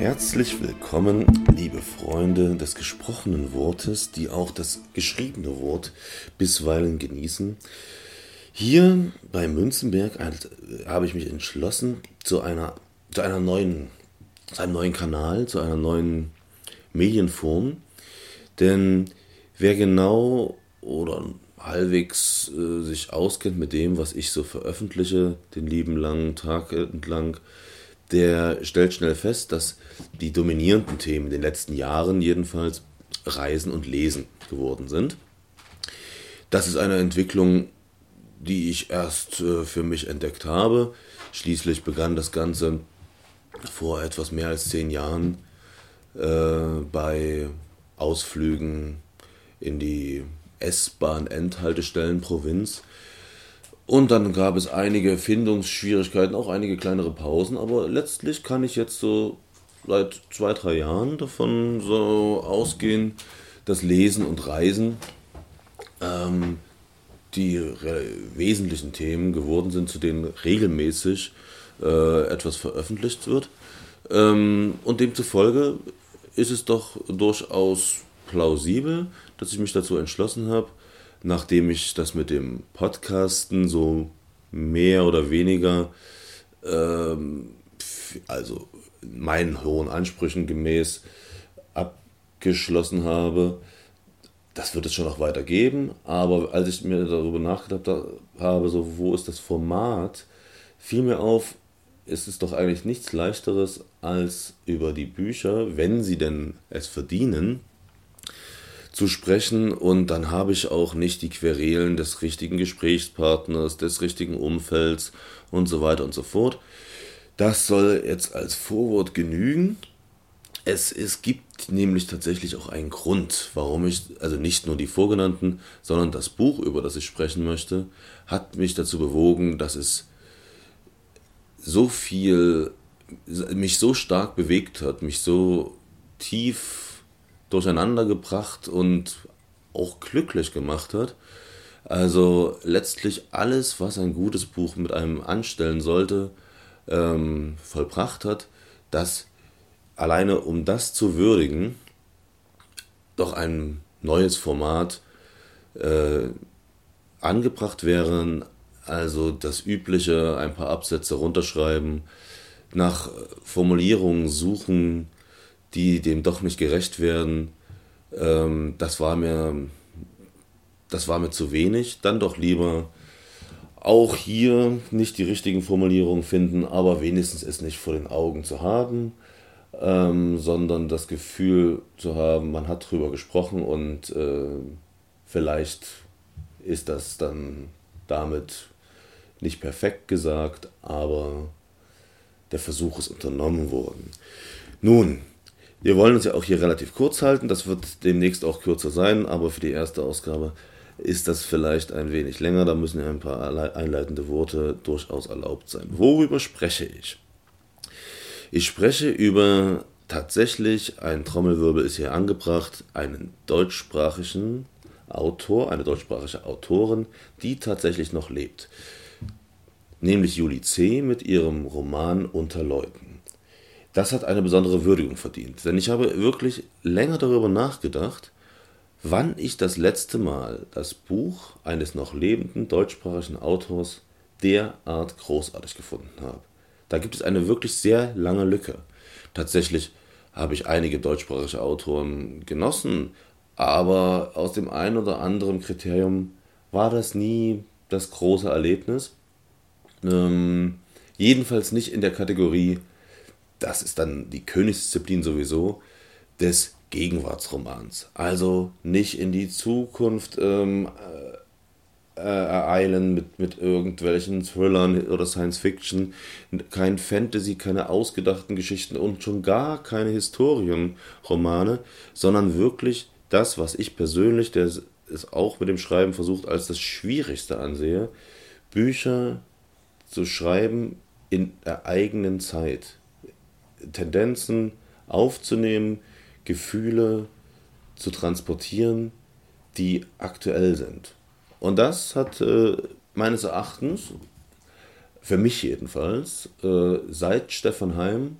Herzlich willkommen, liebe Freunde des gesprochenen Wortes, die auch das geschriebene Wort bisweilen genießen. Hier bei Münzenberg habe ich mich entschlossen zu einer, zu einer neuen, zu einem neuen Kanal, zu einer neuen Medienform. Denn wer genau oder halbwegs äh, sich auskennt mit dem, was ich so veröffentliche, den lieben langen Tag entlang, der stellt schnell fest, dass die dominierenden Themen in den letzten Jahren jedenfalls Reisen und Lesen geworden sind. Das ist eine Entwicklung, die ich erst äh, für mich entdeckt habe. Schließlich begann das Ganze vor etwas mehr als zehn Jahren äh, bei Ausflügen in die S-Bahn-Endhaltestellen Provinz. Und dann gab es einige Findungsschwierigkeiten, auch einige kleinere Pausen, aber letztlich kann ich jetzt so seit zwei, drei Jahren davon so ausgehen, dass Lesen und Reisen ähm, die wesentlichen Themen geworden sind, zu denen regelmäßig äh, etwas veröffentlicht wird. Ähm, und demzufolge ist es doch durchaus plausibel, dass ich mich dazu entschlossen habe, nachdem ich das mit dem Podcasten so mehr oder weniger, ähm, also meinen hohen Ansprüchen gemäß abgeschlossen habe, das wird es schon noch weitergeben, aber als ich mir darüber nachgedacht habe, so wo ist das Format, fiel mir auf, ist es doch eigentlich nichts leichteres als über die Bücher, wenn sie denn es verdienen, zu sprechen und dann habe ich auch nicht die Querelen des richtigen Gesprächspartners, des richtigen Umfelds und so weiter und so fort. Das soll jetzt als Vorwort genügen. Es, es gibt nämlich tatsächlich auch einen Grund, warum ich, also nicht nur die vorgenannten, sondern das Buch, über das ich sprechen möchte, hat mich dazu bewogen, dass es so viel, mich so stark bewegt hat, mich so tief durcheinander gebracht und auch glücklich gemacht hat. Also letztlich alles, was ein gutes Buch mit einem anstellen sollte, ähm, vollbracht hat, dass alleine um das zu würdigen, doch ein neues Format äh, angebracht wäre. Also das übliche, ein paar Absätze runterschreiben, nach Formulierungen suchen, die dem doch nicht gerecht werden, ähm, das war mir, das war mir zu wenig. Dann doch lieber auch hier nicht die richtigen Formulierungen finden, aber wenigstens es nicht vor den Augen zu haben, ähm, sondern das Gefühl zu haben, man hat drüber gesprochen und äh, vielleicht ist das dann damit nicht perfekt gesagt, aber der Versuch ist unternommen worden. Nun, wir wollen uns ja auch hier relativ kurz halten. Das wird demnächst auch kürzer sein, aber für die erste Ausgabe ist das vielleicht ein wenig länger. Da müssen ja ein paar einleitende Worte durchaus erlaubt sein. Worüber spreche ich? Ich spreche über tatsächlich, ein Trommelwirbel ist hier angebracht, einen deutschsprachigen Autor, eine deutschsprachige Autorin, die tatsächlich noch lebt. Nämlich Julie C. mit ihrem Roman Unter Leuten das hat eine besondere Würdigung verdient. Denn ich habe wirklich länger darüber nachgedacht, wann ich das letzte Mal das Buch eines noch lebenden deutschsprachigen Autors derart großartig gefunden habe. Da gibt es eine wirklich sehr lange Lücke. Tatsächlich habe ich einige deutschsprachige Autoren genossen, aber aus dem einen oder anderen Kriterium war das nie das große Erlebnis. Ähm, jedenfalls nicht in der Kategorie das ist dann die Königsdisziplin sowieso, des Gegenwartsromans. Also nicht in die Zukunft ähm, äh, ereilen mit, mit irgendwelchen Thrillern oder Science Fiction, kein Fantasy, keine ausgedachten Geschichten und schon gar keine Historienromane, sondern wirklich das, was ich persönlich, der es auch mit dem Schreiben versucht, als das Schwierigste ansehe, Bücher zu schreiben in der eigenen Zeit Tendenzen aufzunehmen, Gefühle zu transportieren, die aktuell sind. Und das hat äh, meines Erachtens, für mich jedenfalls, äh, seit Stefan Heim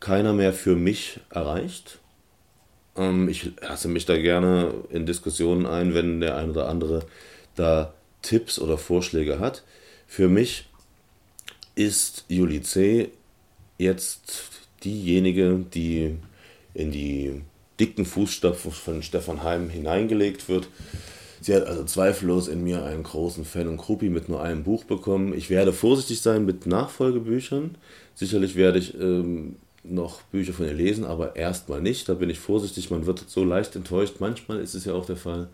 keiner mehr für mich erreicht. Ähm, ich lasse mich da gerne in Diskussionen ein, wenn der ein oder andere da Tipps oder Vorschläge hat. Für mich ist Julie C. jetzt diejenige, die in die dicken Fußstapfen von Stefan Heim hineingelegt wird. Sie hat also zweifellos in mir einen großen Fan und Kruppi mit nur einem Buch bekommen. Ich werde vorsichtig sein mit Nachfolgebüchern. Sicherlich werde ich ähm, noch Bücher von ihr lesen, aber erstmal nicht. Da bin ich vorsichtig. Man wird so leicht enttäuscht. Manchmal ist es ja auch der Fall,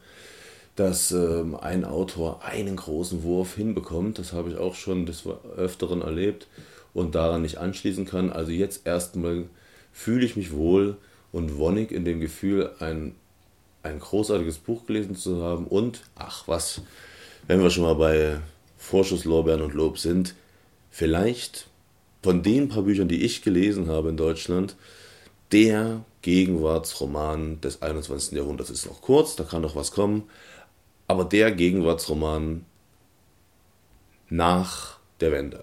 dass ähm, ein Autor einen großen Wurf hinbekommt. Das habe ich auch schon des Öfteren erlebt und daran nicht anschließen kann. Also jetzt erstmal fühle ich mich wohl und wonnig in dem Gefühl, ein, ein großartiges Buch gelesen zu haben und, ach was, wenn wir schon mal bei Vorschusslorbeeren und Lob sind, vielleicht von den paar Büchern, die ich gelesen habe in Deutschland, der Gegenwartsroman des 21. Jahrhunderts ist noch kurz, da kann noch was kommen, aber der Gegenwartsroman nach der Wende.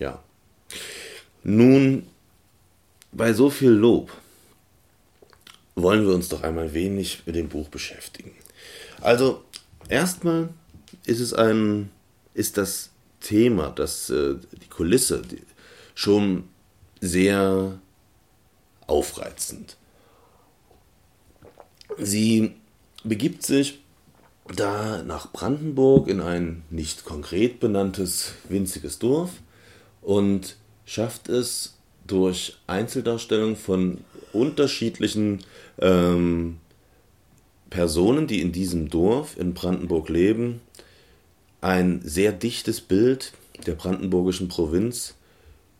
Ja. Nun, bei so viel Lob wollen wir uns doch einmal wenig mit dem Buch beschäftigen. Also, erstmal ist es ein, ist das Thema, das, äh, die Kulisse die, schon sehr aufreizend. Sie begibt sich da nach Brandenburg in ein nicht konkret benanntes winziges Dorf und schafft es durch Einzeldarstellung von unterschiedlichen ähm, Personen, die in diesem Dorf in Brandenburg leben, ein sehr dichtes Bild der brandenburgischen Provinz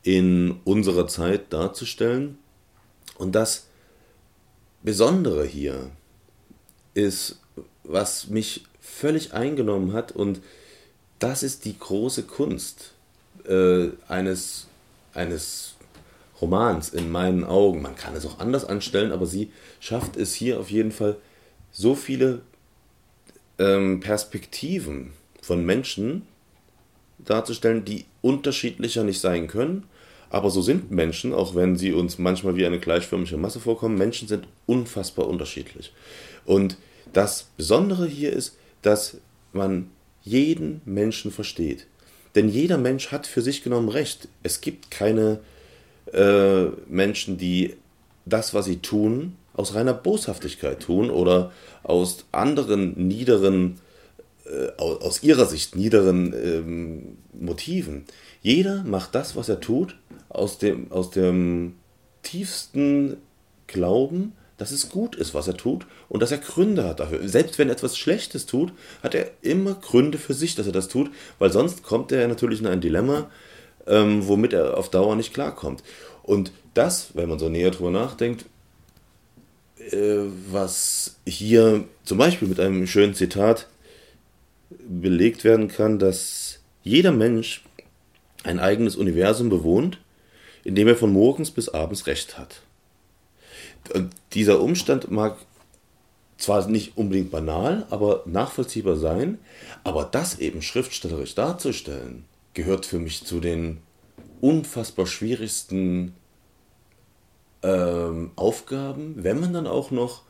in unserer Zeit darzustellen. Und das Besondere hier ist, was mich völlig eingenommen hat, und das ist die große Kunst äh, eines, eines Romans in meinen Augen. Man kann es auch anders anstellen, aber sie schafft es hier auf jeden Fall so viele ähm, Perspektiven von Menschen darzustellen, die unterschiedlicher nicht sein können. Aber so sind Menschen, auch wenn sie uns manchmal wie eine gleichförmige Masse vorkommen. Menschen sind unfassbar unterschiedlich. Und das Besondere hier ist, dass man jeden Menschen versteht. Denn jeder Mensch hat für sich genommen Recht. Es gibt keine äh, Menschen, die das, was sie tun, aus reiner Boshaftigkeit tun oder aus anderen niederen, äh, aus ihrer Sicht niederen ähm, Motiven. Jeder macht das, was er tut, aus dem, aus dem tiefsten Glauben, dass es gut ist, was er tut und dass er Gründe hat dafür. Selbst wenn er etwas Schlechtes tut, hat er immer Gründe für sich, dass er das tut, weil sonst kommt er natürlich in ein Dilemma, ähm, womit er auf Dauer nicht klarkommt. Und das, wenn man so näher drüber nachdenkt, äh, was hier zum Beispiel mit einem schönen Zitat belegt werden kann, dass jeder Mensch ein eigenes Universum bewohnt, in dem er von morgens bis abends Recht hat. Und dieser Umstand mag zwar nicht unbedingt banal, aber nachvollziehbar sein, aber das eben schriftstellerisch darzustellen, gehört für mich zu den unfassbar schwierigsten ähm, Aufgaben, wenn man dann auch noch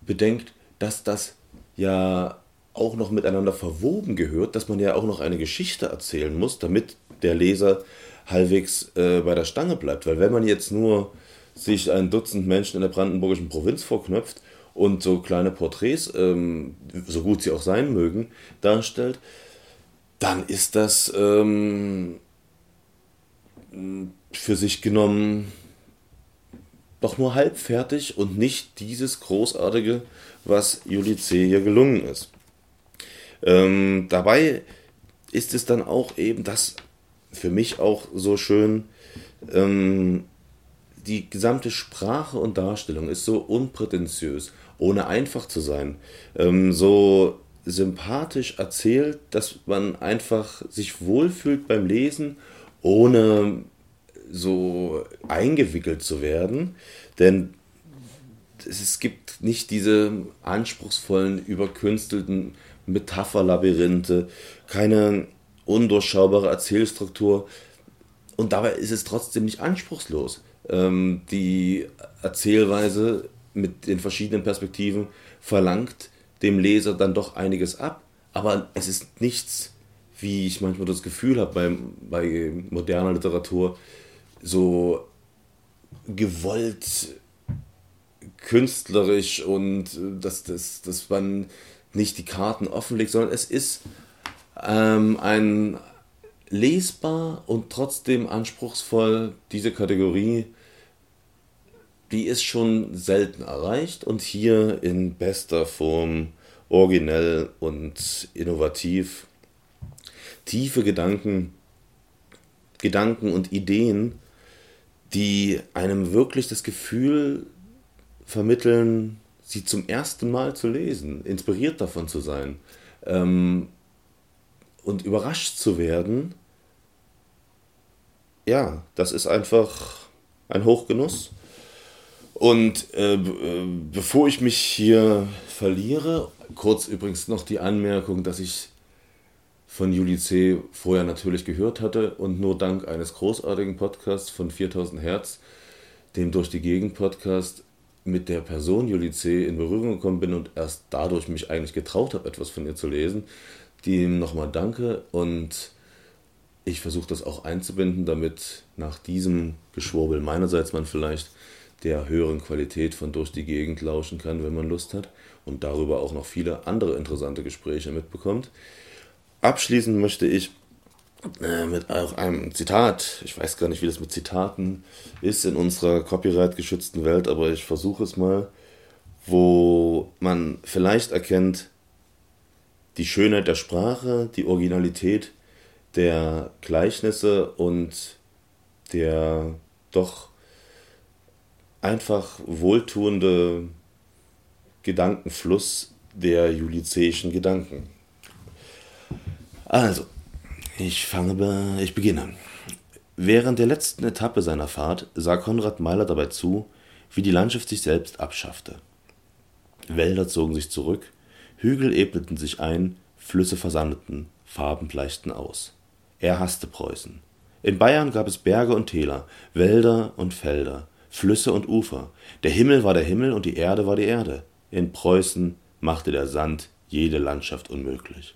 bedenkt, dass das ja auch noch miteinander verwoben gehört, dass man ja auch noch eine Geschichte erzählen muss, damit der Leser halbwegs äh, bei der Stange bleibt. Weil wenn man jetzt nur sich ein Dutzend Menschen in der brandenburgischen Provinz vorknöpft und so kleine Porträts, ähm, so gut sie auch sein mögen, darstellt, dann ist das ähm, für sich genommen doch nur halb fertig und nicht dieses Großartige, was Juli C. hier gelungen ist. Ähm, dabei ist es dann auch eben das für mich auch so schön, ähm, die gesamte Sprache und Darstellung ist so unprätentiös, ohne einfach zu sein, ähm, so sympathisch erzählt, dass man einfach sich wohlfühlt beim Lesen ohne so eingewickelt zu werden, denn es gibt nicht diese anspruchsvollen, überkünstelten Metapherlabyrinthe, keine undurchschaubare Erzählstruktur und dabei ist es trotzdem nicht anspruchslos. Ähm, die Erzählweise mit den verschiedenen Perspektiven verlangt dem Leser dann doch einiges ab, aber es ist nichts, wie ich manchmal das Gefühl habe bei, bei moderner Literatur, so gewollt künstlerisch und dass, dass, dass man nicht die Karten offenlegt, sondern es ist ähm, ein lesbar und trotzdem anspruchsvoll diese Kategorie die ist schon selten erreicht und hier in bester Form originell und innovativ. Tiefe Gedanken, Gedanken und Ideen, die einem wirklich das Gefühl vermitteln, sie zum ersten Mal zu lesen, inspiriert davon zu sein ähm, und überrascht zu werden. Ja, das ist einfach ein Hochgenuss. Und äh, äh, bevor ich mich hier verliere, kurz übrigens noch die Anmerkung, dass ich von Juli C. vorher natürlich gehört hatte und nur dank eines großartigen Podcasts von 4000 Hertz, dem Durch die Gegend Podcast, mit der Person Juli C. in Berührung gekommen bin und erst dadurch mich eigentlich getraut habe, etwas von ihr zu lesen. Dem nochmal danke und ich versuche das auch einzubinden, damit nach diesem Geschwurbel meinerseits man vielleicht der höheren Qualität von Durch die Gegend lauschen kann, wenn man Lust hat und darüber auch noch viele andere interessante Gespräche mitbekommt. Abschließend möchte ich äh, mit einem Zitat, ich weiß gar nicht, wie das mit Zitaten ist in unserer copyright-geschützten Welt, aber ich versuche es mal, wo man vielleicht erkennt, die Schönheit der Sprache, die Originalität der Gleichnisse und der doch einfach wohltuende Gedankenfluss der julizäischen Gedanken. Also, ich fange bei, ich beginne. Während der letzten Etappe seiner Fahrt sah Konrad Meiler dabei zu, wie die Landschaft sich selbst abschaffte. Wälder zogen sich zurück, Hügel ebneten sich ein, Flüsse versandeten, Farben bleichten aus. Er hasste Preußen. In Bayern gab es Berge und Täler, Wälder und Felder, Flüsse und Ufer. Der Himmel war der Himmel und die Erde war die Erde. In Preußen machte der Sand jede Landschaft unmöglich.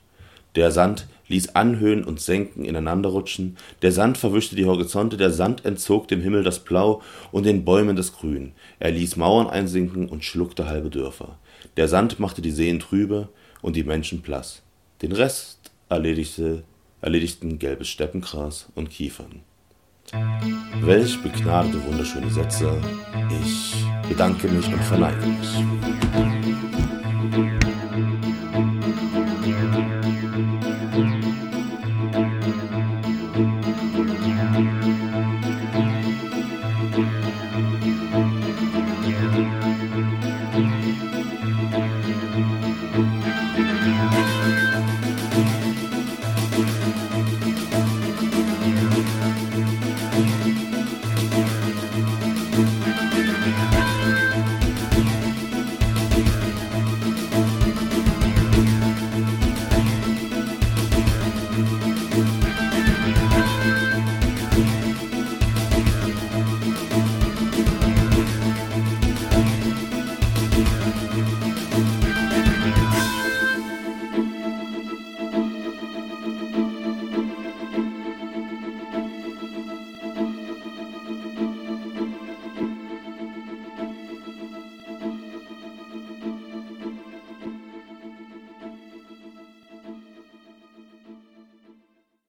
Der Sand ließ Anhöhen und Senken ineinanderrutschen, der Sand verwischte die Horizonte, der Sand entzog dem Himmel das Blau und den Bäumen das Grün, er ließ Mauern einsinken und schluckte halbe Dörfer. Der Sand machte die Seen trübe und die Menschen blass. Den Rest erledigte, erledigten gelbes Steppengras und Kiefern. Welch begnadete, wunderschöne Sätze. Ich bedanke mich und verneige mich.